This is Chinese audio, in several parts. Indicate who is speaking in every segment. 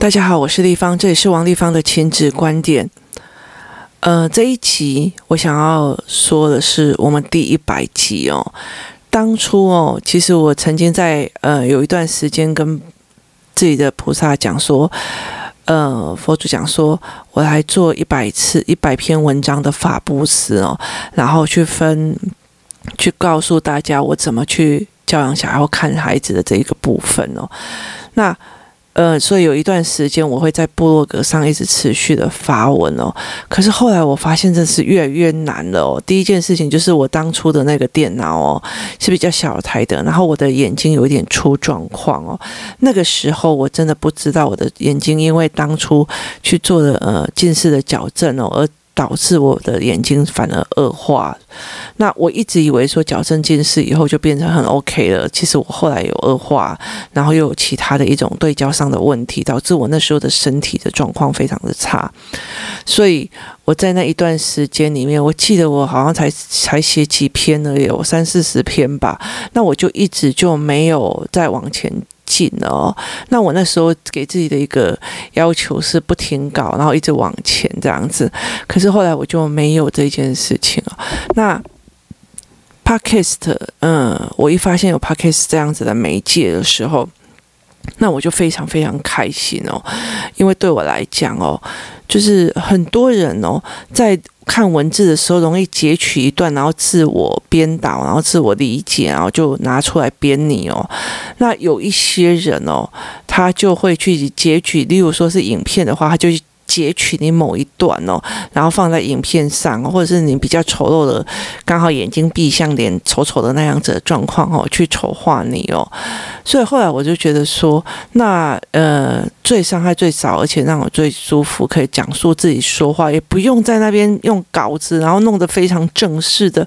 Speaker 1: 大家好，我是立方，这里是王立方的亲子观点。呃，这一集我想要说的是我们第一百集哦。当初哦，其实我曾经在呃有一段时间跟自己的菩萨讲说，呃，佛祖讲说，我来做一百次一百篇文章的法布施哦，然后去分去告诉大家我怎么去教养小孩或看孩子的这一个部分哦。那呃，所以有一段时间我会在部落格上一直持续的发文哦。可是后来我发现这是越来越难了哦。第一件事情就是我当初的那个电脑哦是比较小台的，然后我的眼睛有一点出状况哦。那个时候我真的不知道我的眼睛因为当初去做了呃近视的矫正哦而。导致我的眼睛反而恶化。那我一直以为说矫正近视以后就变成很 OK 了，其实我后来有恶化，然后又有其他的一种对焦上的问题，导致我那时候的身体的状况非常的差。所以我在那一段时间里面，我记得我好像才才写几篇呢，有三四十篇吧。那我就一直就没有再往前。紧哦，那我那时候给自己的一个要求是不停搞，然后一直往前这样子。可是后来我就没有这件事情了。那 Podcast，嗯，我一发现有 Podcast 这样子的媒介的时候，那我就非常非常开心哦，因为对我来讲哦，就是很多人哦在。看文字的时候，容易截取一段，然后自我编导，然后自我理解，然后就拿出来编你哦。那有一些人哦，他就会去截取，例如说是影片的话，他就。截取你某一段哦，然后放在影片上，或者是你比较丑陋的，刚好眼睛闭上脸丑丑的那样子的状况哦，去丑化你哦。所以后来我就觉得说，那呃最伤害最少，而且让我最舒服，可以讲述自己说话，也不用在那边用稿子，然后弄得非常正式的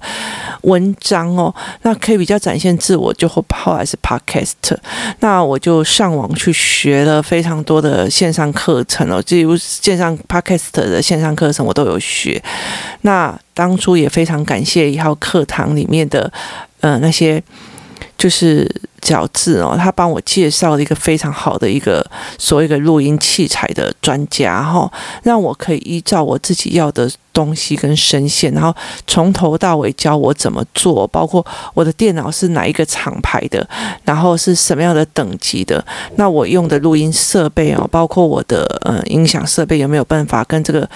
Speaker 1: 文章哦。那可以比较展现自我，就后后来是 Podcast。那我就上网去学了非常多的线上课程哦，例如线上 Podcast 的线上课程我都有学，那当初也非常感谢一号课堂里面的呃那些就是角质哦，他帮我介绍了一个非常好的一个所谓的录音器材的专家哈，让我可以依照我自己要的东西跟声线，然后从头到尾教我怎么做，包括我的电脑是哪一个厂牌的，然后是什么样的等级的，那我用的录音设备哦，包括我的呃音响设备有没有办法跟这个。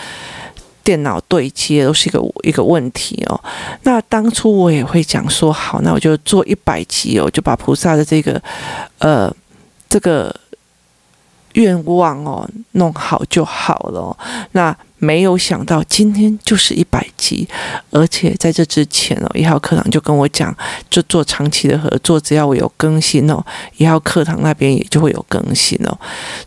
Speaker 1: 电脑对接都是一个一个问题哦。那当初我也会讲说，好，那我就做一百集哦，就把菩萨的这个呃这个愿望哦弄好就好了。那没有想到今天就是一百集，而且在这之前哦，一号课堂就跟我讲，就做长期的合作，只要我有更新哦，一号课堂那边也就会有更新哦。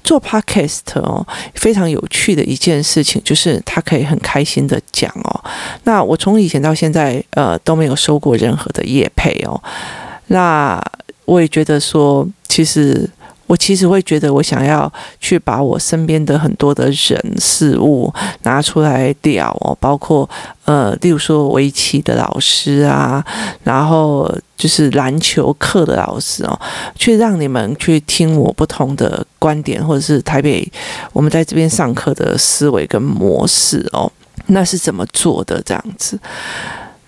Speaker 1: 做 Podcast 哦，非常有趣的一件事情就是他可以很开心的讲哦。那我从以前到现在呃都没有收过任何的业配哦。那我也觉得说，其实。我其实会觉得，我想要去把我身边的很多的人事物拿出来聊哦，包括呃，例如说围棋的老师啊，然后就是篮球课的老师哦，去让你们去听我不同的观点，或者是台北我们在这边上课的思维跟模式哦，那是怎么做的这样子？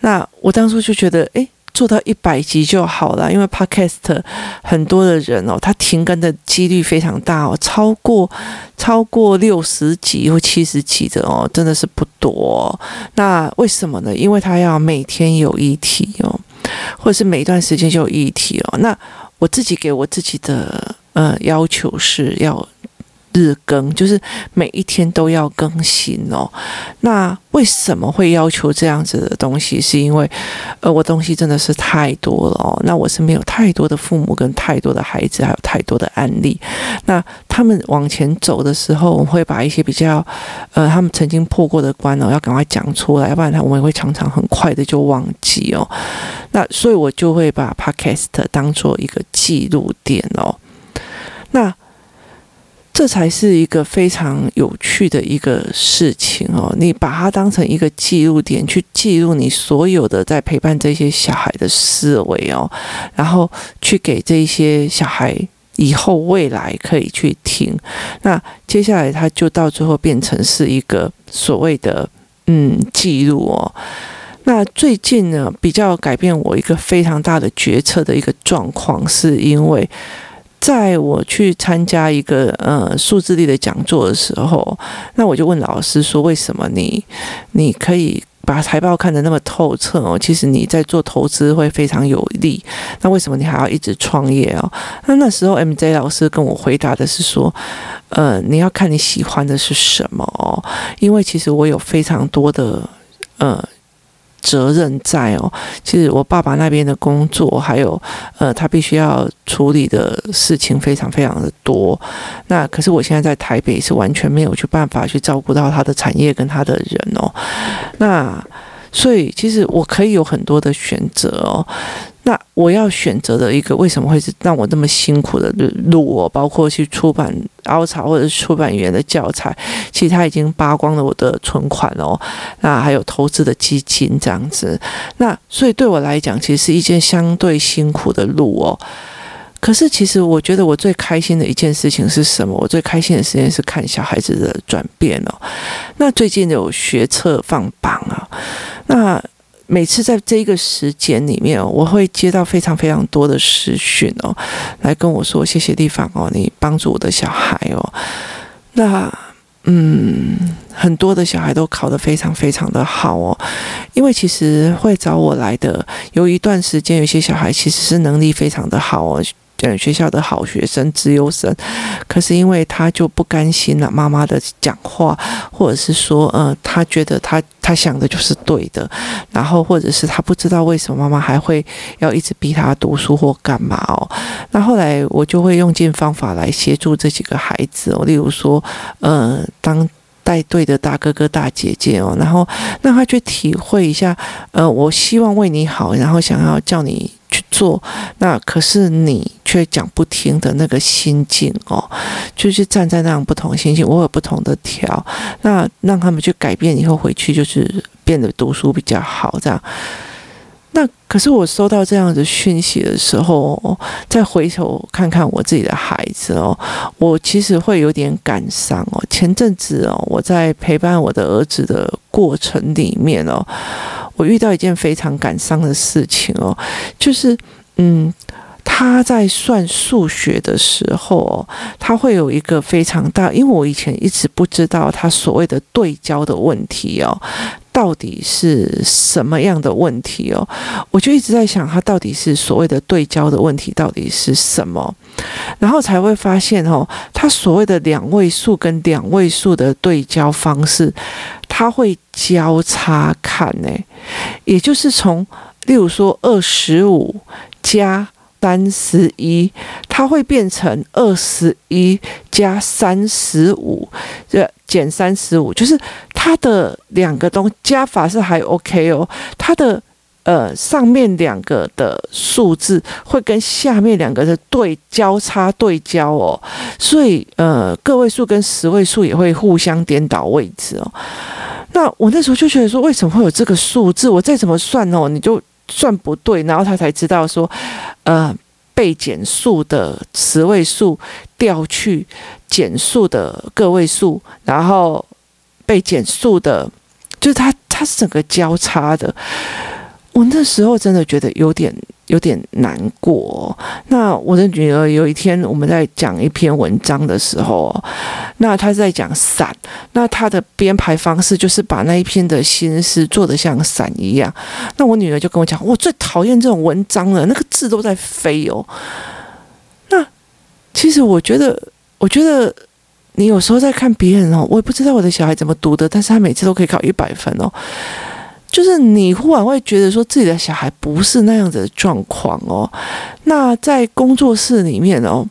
Speaker 1: 那我当初就觉得，诶。做到一百集就好了，因为 Podcast 很多的人哦，他停更的几率非常大哦，超过超过六十集或七十集的哦，真的是不多。那为什么呢？因为他要每天有议题哦，或者是每一段时间就有议题哦。那我自己给我自己的呃要求是要。日更就是每一天都要更新哦。那为什么会要求这样子的东西？是因为，呃，我东西真的是太多了哦。那我身边有太多的父母跟太多的孩子，还有太多的案例。那他们往前走的时候，我会把一些比较，呃，他们曾经破过的关哦，要赶快讲出来，要不然他我们也会常常很快的就忘记哦。那所以我就会把 Podcast 当做一个记录点哦。那。这才是一个非常有趣的一个事情哦！你把它当成一个记录点，去记录你所有的在陪伴这些小孩的思维哦，然后去给这些小孩以后未来可以去听。那接下来他就到最后变成是一个所谓的嗯记录哦。那最近呢，比较改变我一个非常大的决策的一个状况，是因为在我去参加一个呃数字力的讲座的时候，那我就问老师说：“为什么你你可以？”把财报看得那么透彻哦，其实你在做投资会非常有利。那为什么你还要一直创业哦？那那时候 MJ 老师跟我回答的是说，呃，你要看你喜欢的是什么哦，因为其实我有非常多的呃。责任在哦，其实我爸爸那边的工作，还有呃，他必须要处理的事情非常非常的多。那可是我现在在台北是完全没有去办法去照顾到他的产业跟他的人哦。那所以其实我可以有很多的选择哦。那我要选择的一个为什么会是让我那么辛苦的路哦？包括去出版凹槽或者是出版语言的教材，其实他已经扒光了我的存款哦。那还有投资的基金这样子，那所以对我来讲，其实是一件相对辛苦的路哦。可是其实我觉得我最开心的一件事情是什么？我最开心的事情是看小孩子的转变哦。那最近有学测放榜啊，那。每次在这一个时间里面哦，我会接到非常非常多的私讯哦，来跟我说谢谢地方哦，你帮助我的小孩哦。那嗯，很多的小孩都考得非常非常的好哦，因为其实会找我来的有一段时间，有些小孩其实是能力非常的好哦。嗯，学校的好学生、资优生，可是因为他就不甘心了妈妈的讲话，或者是说，呃，他觉得他他想的就是对的，然后或者是他不知道为什么妈妈还会要一直逼他读书或干嘛哦。那后来我就会用尽方法来协助这几个孩子哦，例如说，呃，当带队的大哥哥大姐姐哦，然后让他去体会一下，呃，我希望为你好，然后想要叫你。去做，那可是你却讲不听的那个心境哦，就是站在那样不同心境，我有不同的调，那让他们去改变以后回去就是变得读书比较好这样。那可是我收到这样的讯息的时候，再回头看看我自己的孩子哦，我其实会有点感伤哦。前阵子哦，我在陪伴我的儿子的过程里面哦。我遇到一件非常感伤的事情哦，就是嗯，他在算数学的时候哦，他会有一个非常大，因为我以前一直不知道他所谓的对焦的问题哦，到底是什么样的问题哦，我就一直在想他到底是所谓的对焦的问题到底是什么，然后才会发现哦，他所谓的两位数跟两位数的对焦方式。他会交叉看呢，也就是从，例如说二十五加三十一，它会变成二十一加三十五，这减三十五，就是它的两个东加法是还 OK 哦，它的呃上面两个的数字会跟下面两个的对交叉对焦哦，所以呃个位数跟十位数也会互相颠倒位置哦。那我那时候就觉得说，为什么会有这个数字？我再怎么算哦，你就算不对。然后他才知道说，呃，被减数的十位数调去减数的个位数，然后被减数的，就是他他是整个交叉的。我那时候真的觉得有点有点难过。那我的女儿有一天我们在讲一篇文章的时候，那她在讲伞，那她的编排方式就是把那一篇的心思做得像伞一样。那我女儿就跟我讲，我最讨厌这种文章了，那个字都在飞哦。那其实我觉得，我觉得你有时候在看别人哦，我也不知道我的小孩怎么读的，但是他每次都可以考一百分哦。就是你忽然会觉得说自己的小孩不是那样子的状况哦。那在工作室里面哦，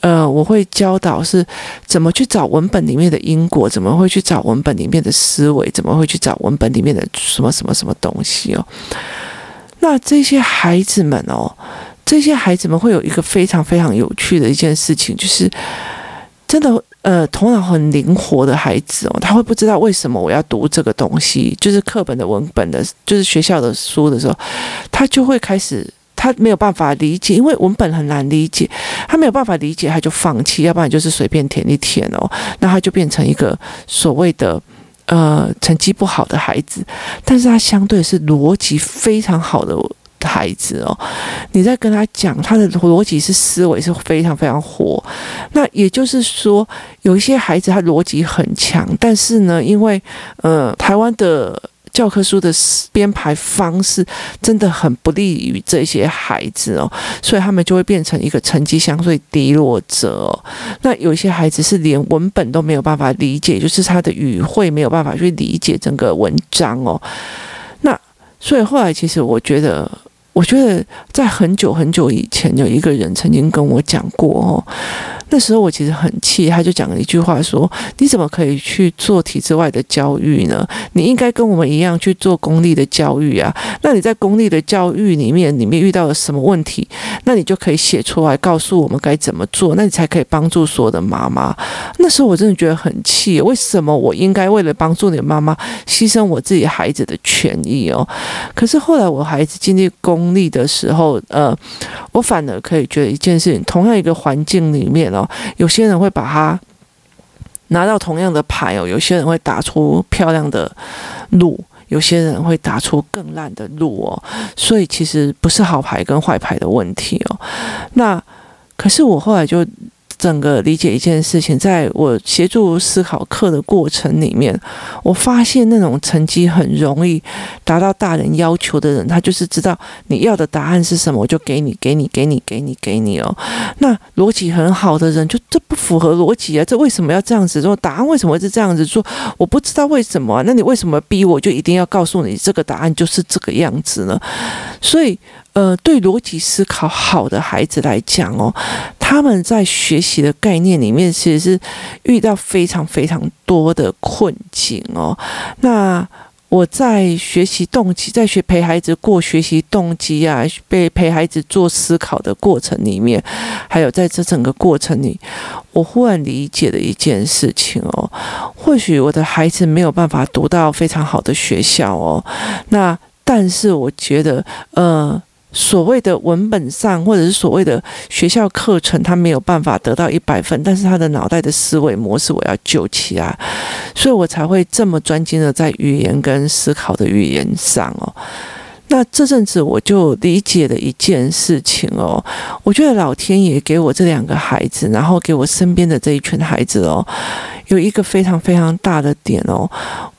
Speaker 1: 呃，我会教导是怎么去找文本里面的因果，怎么会去找文本里面的思维，怎么会去找文本里面的什么什么什么东西哦。那这些孩子们哦，这些孩子们会有一个非常非常有趣的一件事情，就是真的。呃，头脑很灵活的孩子哦，他会不知道为什么我要读这个东西，就是课本的文本的，就是学校的书的时候，他就会开始，他没有办法理解，因为文本很难理解，他没有办法理解，他就放弃，要不然就是随便填一填哦，那他就变成一个所谓的呃成绩不好的孩子，但是他相对是逻辑非常好的。孩子哦，你在跟他讲，他的逻辑是思维是非常非常活。那也就是说，有一些孩子他逻辑很强，但是呢，因为呃，台湾的教科书的编排方式真的很不利于这些孩子哦，所以他们就会变成一个成绩相对低落者。那有些孩子是连文本都没有办法理解，就是他的语汇没有办法去理解整个文章哦。那所以后来其实我觉得。我觉得在很久很久以前，有一个人曾经跟我讲过哦。那时候我其实很气，他就讲了一句话说：“你怎么可以去做体制外的教育呢？你应该跟我们一样去做公立的教育啊！那你在公立的教育里面，里面遇到了什么问题？那你就可以写出来，告诉我们该怎么做，那你才可以帮助所有的妈妈。”那时候我真的觉得很气，为什么我应该为了帮助你的妈妈，牺牲我自己孩子的权益哦？可是后来我孩子经历公立的时候，呃，我反而可以觉得一件事情，同样一个环境里面哦。有些人会把它拿到同样的牌哦，有些人会打出漂亮的路，有些人会打出更烂的路哦，所以其实不是好牌跟坏牌的问题哦。那可是我后来就。整个理解一件事情，在我协助思考课的过程里面，我发现那种成绩很容易达到大人要求的人，他就是知道你要的答案是什么，我就给你，给你，给你，给你，给你哦。那逻辑很好的人，就这不符合逻辑啊！这为什么要这样子做？答案为什么是这样子做？我不知道为什么。那你为什么逼我就一定要告诉你这个答案就是这个样子呢？所以。呃，对逻辑思考好的孩子来讲哦，他们在学习的概念里面，其实是遇到非常非常多的困境哦。那我在学习动机，在学陪孩子过学习动机啊，被陪孩子做思考的过程里面，还有在这整个过程里，我忽然理解了一件事情哦。或许我的孩子没有办法读到非常好的学校哦，那但是我觉得，呃。所谓的文本上，或者是所谓的学校课程，他没有办法得到一百分，但是他的脑袋的思维模式，我要救起来，所以我才会这么专精的在语言跟思考的语言上哦。那这阵子我就理解了一件事情哦，我觉得老天爷给我这两个孩子，然后给我身边的这一群孩子哦，有一个非常非常大的点哦，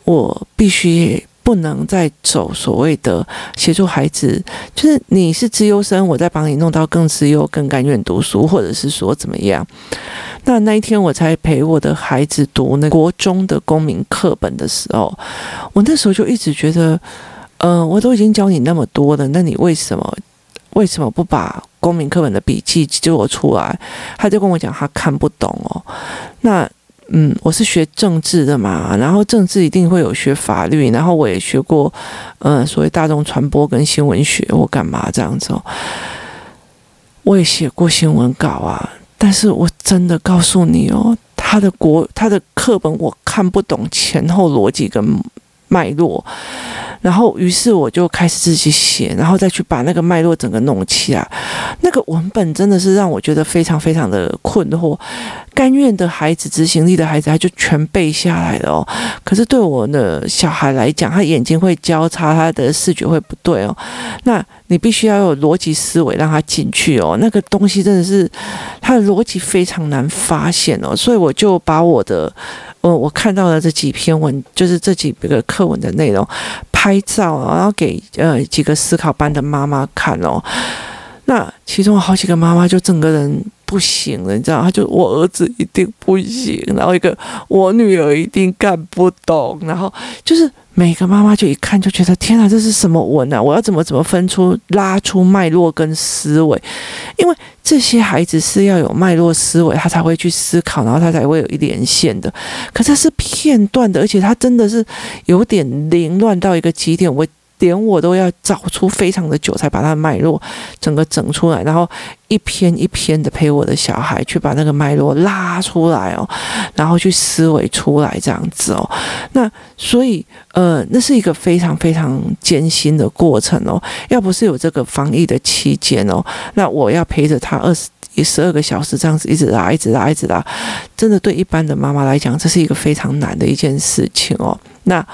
Speaker 1: 我必须。不能再走所谓的协助孩子，就是你是资优生，我再帮你弄到更资优、更甘愿读书，或者是说怎么样？那那一天我才陪我的孩子读那国中的公民课本的时候，我那时候就一直觉得，呃，我都已经教你那么多了，那你为什么为什么不把公民课本的笔记做出来？他就跟我讲，他看不懂哦。那。嗯，我是学政治的嘛，然后政治一定会有学法律，然后我也学过，嗯，所谓大众传播跟新闻学，我干嘛这样子哦？我也写过新闻稿啊，但是我真的告诉你哦，他的国他的课本我看不懂前后逻辑跟脉络。然后，于是我就开始自己写，然后再去把那个脉络整个弄起来。那个文本真的是让我觉得非常非常的困惑。甘愿的孩子，执行力的孩子，他就全背下来了哦。可是对我的小孩来讲，他眼睛会交叉，他的视觉会不对哦。那你必须要有逻辑思维让他进去哦。那个东西真的是他的逻辑非常难发现哦。所以我就把我的。我我看到了这几篇文，就是这几个课文的内容，拍照，然后给呃几个思考班的妈妈看哦。那其中好几个妈妈就整个人不行了，你知道，他就我儿子一定不行，然后一个我女儿一定看不懂，然后就是。每个妈妈就一看就觉得天哪，这是什么文啊？我要怎么怎么分出拉出脉络跟思维？因为这些孩子是要有脉络思维，他才会去思考，然后他才会有一连线的。可是是片段的，而且他真的是有点凌乱到一个极点。我连我都要找出非常的久才把它的脉络整个整出来，然后一篇一篇的陪我的小孩去把那个脉络拉出来哦，然后去思维出来这样子哦。那所以呃，那是一个非常非常艰辛的过程哦。要不是有这个防疫的期间哦，那我要陪着他二十一十二个小时这样子一直拉，一直拉，一直拉，真的对一般的妈妈来讲，这是一个非常难的一件事情哦。那。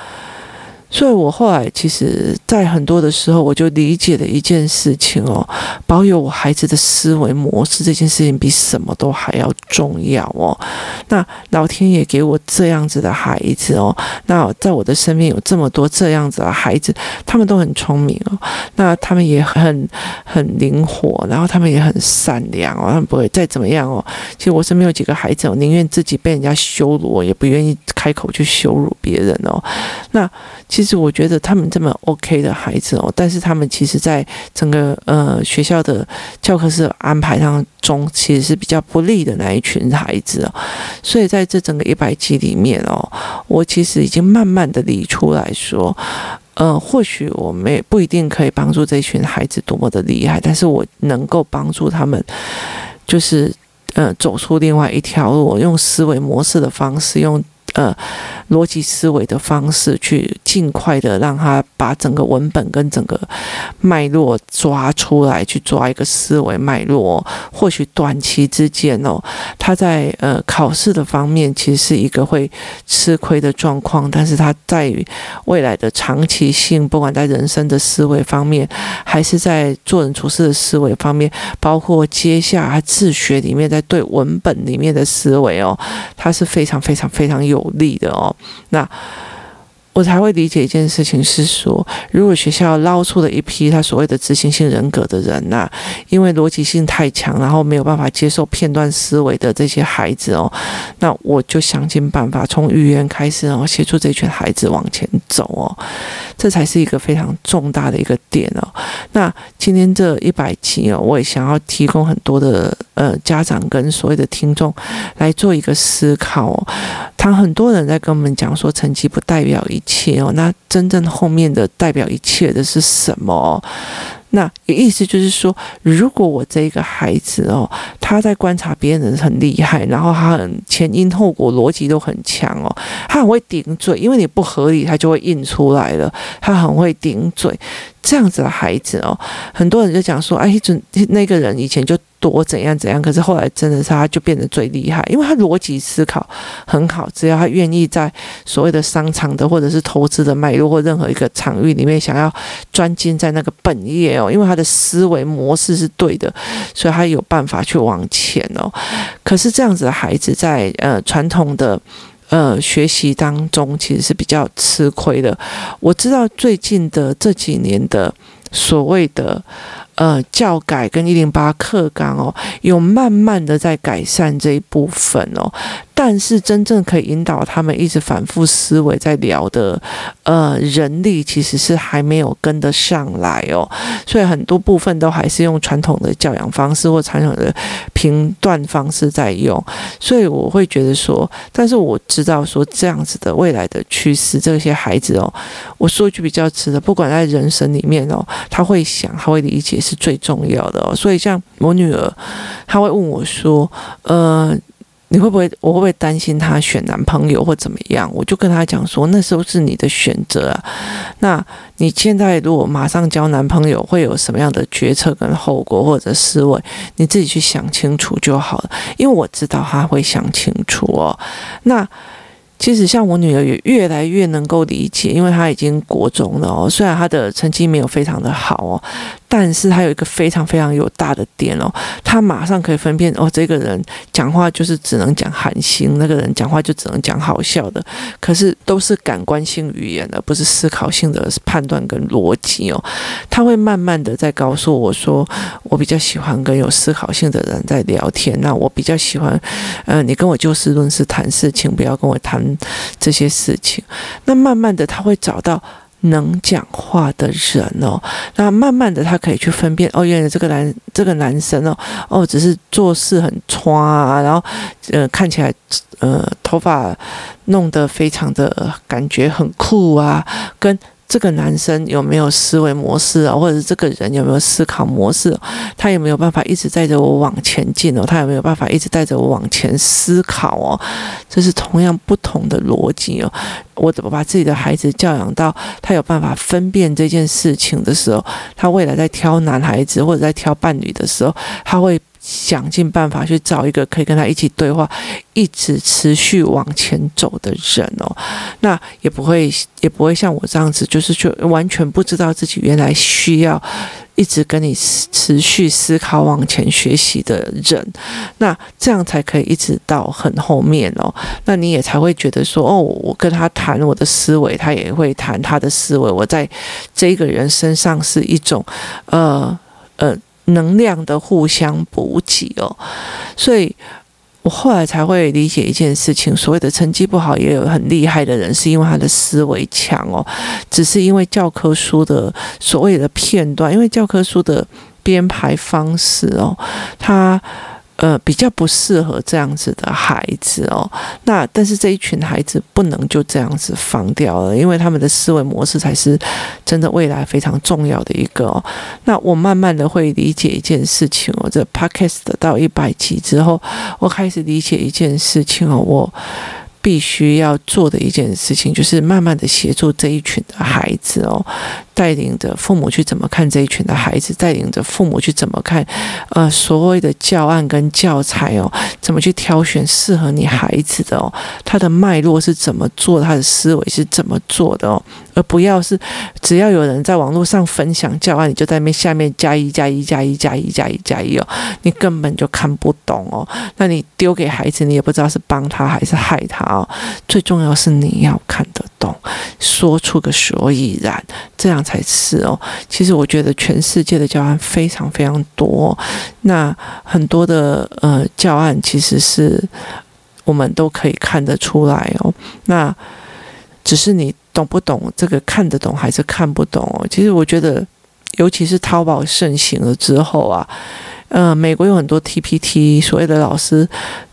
Speaker 1: 所以，我后来其实，在很多的时候，我就理解了一件事情哦，保有我孩子的思维模式这件事情，比什么都还要重要哦。那老天爷给我这样子的孩子哦，那在我的身边有这么多这样子的孩子，他们都很聪明哦，那他们也很很灵活，然后他们也很善良哦，他们不会再怎么样哦。其实我身边有几个孩子我，宁愿自己被人家羞辱，我也不愿意开口去羞辱别人哦。那其。其实我觉得他们这么 OK 的孩子哦，但是他们其实在整个呃学校的教科书安排当中，其实是比较不利的那一群孩子哦。所以在这整个一百集里面哦，我其实已经慢慢的理出来说，呃，或许我们也不一定可以帮助这群孩子多么的厉害，但是我能够帮助他们，就是呃走出另外一条路，用思维模式的方式用。呃，逻辑思维的方式去尽快的让他把整个文本跟整个脉络抓出来，去抓一个思维脉络。或许短期之间哦，他在呃考试的方面其实是一个会吃亏的状况，但是他在于未来的长期性，不管在人生的思维方面，还是在做人处事的思维方面，包括接下来自学里面在对文本里面的思维哦，他是非常非常非常有。有利的哦，那。我才会理解一件事情是说，如果学校捞出了一批他所谓的执行性人格的人呐、因为逻辑性太强，然后没有办法接受片段思维的这些孩子哦，那我就想尽办法从语言开始哦，协助这群孩子往前走哦，这才是一个非常重大的一个点哦。那今天这一百集哦，我也想要提供很多的呃家长跟所谓的听众来做一个思考哦。他很多人在跟我们讲说，成绩不代表一切哦，那真正后面的代表一切的是什么？那意思就是说，如果我这一个孩子哦，他在观察别人很厉害，然后他很前因后果逻辑都很强哦，他很会顶嘴，因为你不合理，他就会印出来了。他很会顶嘴，这样子的孩子哦，很多人就讲说，哎，准那个人以前就。多怎样怎样，可是后来真的是他就变得最厉害，因为他逻辑思考很好，只要他愿意在所谓的商场的或者是投资的脉络或任何一个场域里面想要专精在那个本业哦，因为他的思维模式是对的，所以他有办法去往前哦。可是这样子的孩子在呃传统的呃学习当中其实是比较吃亏的。我知道最近的这几年的所谓的。呃，教改跟一零八课纲哦，有慢慢的在改善这一部分哦。但是真正可以引导他们一直反复思维在聊的，呃，人力其实是还没有跟得上来哦，所以很多部分都还是用传统的教养方式或传统的评断方式在用，所以我会觉得说，但是我知道说这样子的未来的趋势，这些孩子哦，我说一句比较直的，不管在人生里面哦，他会想，他会理解是最重要的哦，所以像我女儿，她会问我说，呃。你会不会？我会不会担心他选男朋友或怎么样？我就跟他讲说，那时候是你的选择啊。那你现在如果马上交男朋友，会有什么样的决策跟后果或者思维？你自己去想清楚就好了。因为我知道他会想清楚哦。那。其实像我女儿也越来越能够理解，因为她已经国中了哦，虽然她的成绩没有非常的好哦，但是他有一个非常非常有大的点哦，他马上可以分辨哦，这个人讲话就是只能讲寒心，那个人讲话就只能讲好笑的，可是都是感官性语言的，不是思考性的判断跟逻辑哦。他会慢慢的在告诉我说，我比较喜欢跟有思考性的人在聊天，那我比较喜欢，呃，你跟我就事论事谈事情，不要跟我谈。这些事情，那慢慢的他会找到能讲话的人哦，那慢慢的他可以去分辨哦，原来这个男这个男生哦哦，只是做事很冲啊，然后呃看起来呃头发弄得非常的感觉很酷啊，跟。这个男生有没有思维模式啊，或者是这个人有没有思考模式？他有没有办法一直带着我往前进哦？他有没有办法一直带着我往前思考哦？这是同样不同的逻辑哦。我怎么把自己的孩子教养到他有办法分辨这件事情的时候，他未来在挑男孩子或者在挑伴侣的时候，他会。想尽办法去找一个可以跟他一起对话、一直持续往前走的人哦，那也不会也不会像我这样子，就是就完全不知道自己原来需要一直跟你持续思考、往前学习的人，那这样才可以一直到很后面哦。那你也才会觉得说，哦，我跟他谈我的思维，他也会谈他的思维，我在这个人身上是一种，呃呃。能量的互相补给哦，所以我后来才会理解一件事情：所谓的成绩不好，也有很厉害的人，是因为他的思维强哦。只是因为教科书的所谓的片段，因为教科书的编排方式哦，他。呃，比较不适合这样子的孩子哦。那但是这一群孩子不能就这样子放掉了，因为他们的思维模式才是真的未来非常重要的一个哦。那我慢慢的会理解一件事情哦，这 Podcast 到一百集之后，我开始理解一件事情哦，我。必须要做的一件事情，就是慢慢的协助这一群的孩子哦，带领着父母去怎么看这一群的孩子，带领着父母去怎么看，呃，所谓的教案跟教材哦，怎么去挑选适合你孩子的哦，他的脉络是怎么做，他的思维是怎么做的哦。而不要是只要有人在网络上分享教案，你就在那下面加一加一加一加一加一加一哦，你根本就看不懂哦。那你丢给孩子，你也不知道是帮他还是害他哦。最重要是你要看得懂，说出个所以然，这样才是哦。其实我觉得全世界的教案非常非常多，那很多的呃教案其实是我们都可以看得出来哦。那只是你。懂不懂这个？看得懂还是看不懂哦？其实我觉得，尤其是淘宝盛行了之后啊，呃，美国有很多 TPT 所有的老师。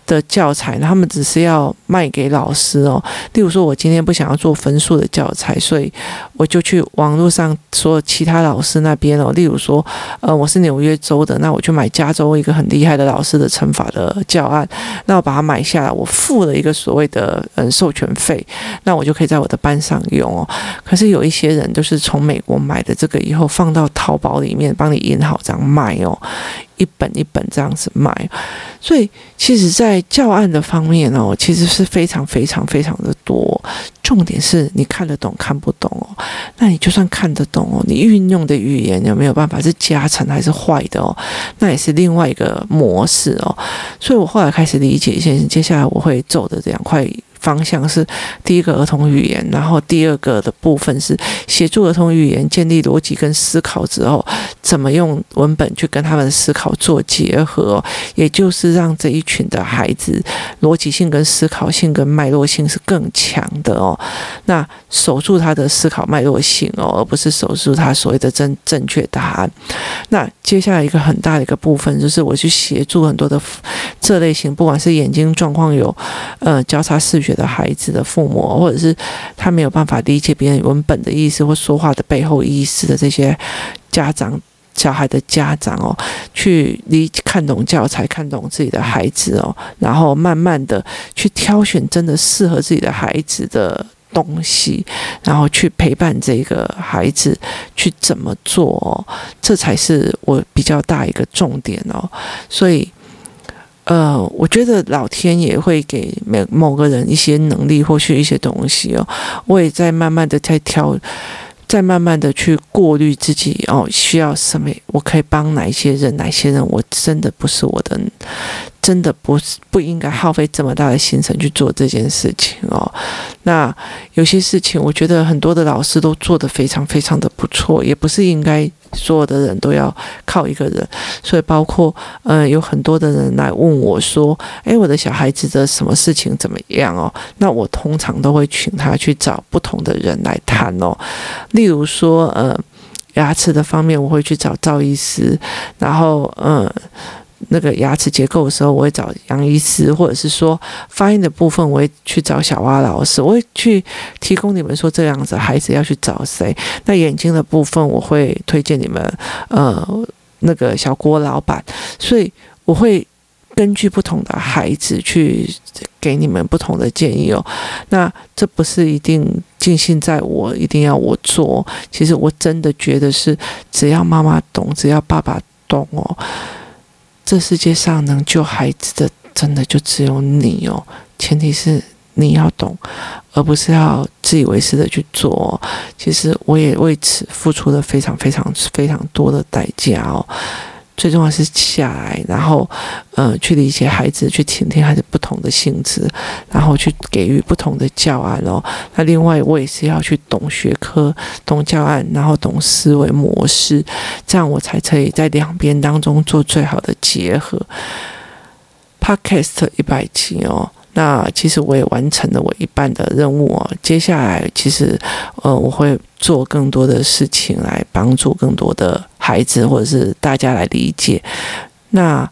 Speaker 1: 的教材，他们只是要卖给老师哦。例如说，我今天不想要做分数的教材，所以我就去网络上说其他老师那边哦。例如说，呃，我是纽约州的，那我就买加州一个很厉害的老师的乘法的教案，那我把它买下来，我付了一个所谓的嗯授权费，那我就可以在我的班上用哦。可是有一些人就是从美国买的这个以后放到淘宝里面帮你印好这样卖哦。一本一本这样子卖，所以其实，在教案的方面哦，其实是非常非常非常的多。重点是你看得懂看不懂哦。那你就算看得懂哦，你运用的语言有没有办法是加成还是坏的哦？那也是另外一个模式哦。所以我后来开始理解一些，接下来我会走的两块。方向是第一个儿童语言，然后第二个的部分是协助儿童语言建立逻辑跟思考之后，怎么用文本去跟他们的思考做结合，也就是让这一群的孩子逻辑性跟思考性跟脉络性是更强的哦。那守住他的思考脉络性哦，而不是守住他所谓的正正确答案。那接下来一个很大的一个部分就是我去协助很多的这类型，不管是眼睛状况有呃交叉视。觉得孩子的父母，或者是他没有办法理解别人文本的意思或说话的背后意思的这些家长、小孩的家长哦，去理看懂教材，看懂自己的孩子哦，然后慢慢的去挑选真的适合自己的孩子的东西，然后去陪伴这个孩子去怎么做哦，这才是我比较大一个重点哦，所以。呃，我觉得老天也会给每某个人一些能力，或许一些东西哦。我也在慢慢的在挑，在慢慢的去过滤自己哦，需要什么，我可以帮哪一些人，哪些人我真的不是我的。真的不是不应该耗费这么大的心神去做这件事情哦。那有些事情，我觉得很多的老师都做得非常非常的不错，也不是应该所有的人都要靠一个人。所以，包括呃，有很多的人来问我说：“诶，我的小孩子的什么事情怎么样哦？”那我通常都会请他去找不同的人来谈哦。例如说，呃，牙齿的方面，我会去找赵医师，然后嗯。那个牙齿结构的时候，我会找杨医师，或者是说发音的部分，我会去找小蛙老师，我会去提供你们说这样子孩子要去找谁。那眼睛的部分，我会推荐你们呃那个小郭老板，所以我会根据不同的孩子去给你们不同的建议哦。那这不是一定尽信在我，一定要我做。其实我真的觉得是，只要妈妈懂，只要爸爸懂哦。这世界上能救孩子的，真的就只有你哦。前提是你要懂，而不是要自以为是的去做。其实我也为此付出了非常非常非常多的代价哦。最重要是下来，然后，呃，去理解孩子，去倾听孩子不同的性质，然后去给予不同的教案哦。那另外，我也是要去懂学科、懂教案，然后懂思维模式，这样我才可以在两边当中做最好的结合。Podcast 一百集哦。那其实我也完成了我一半的任务哦，接下来其实呃我会做更多的事情来帮助更多的孩子或者是大家来理解。那。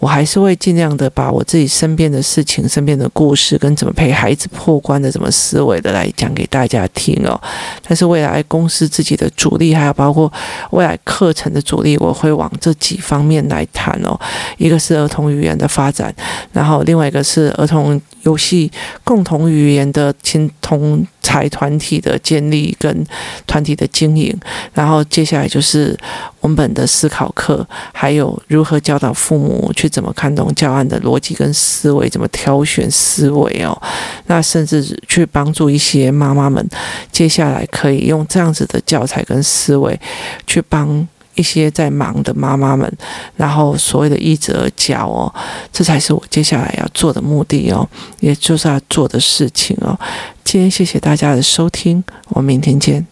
Speaker 1: 我还是会尽量的把我自己身边的事情、身边的故事跟怎么陪孩子破关的、怎么思维的来讲给大家听哦。但是未来公司自己的主力，还有包括未来课程的主力，我会往这几方面来谈哦。一个是儿童语言的发展，然后另外一个是儿童游戏共同语言的亲同才团体的建立跟团体的经营，然后接下来就是文本的思考课，还有如何教导父母去。怎么看懂教案的逻辑跟思维？怎么挑选思维哦？那甚至去帮助一些妈妈们，接下来可以用这样子的教材跟思维，去帮一些在忙的妈妈们，然后所谓的一则教哦，这才是我接下来要做的目的哦，也就是要做的事情哦。今天谢谢大家的收听，我们明天见。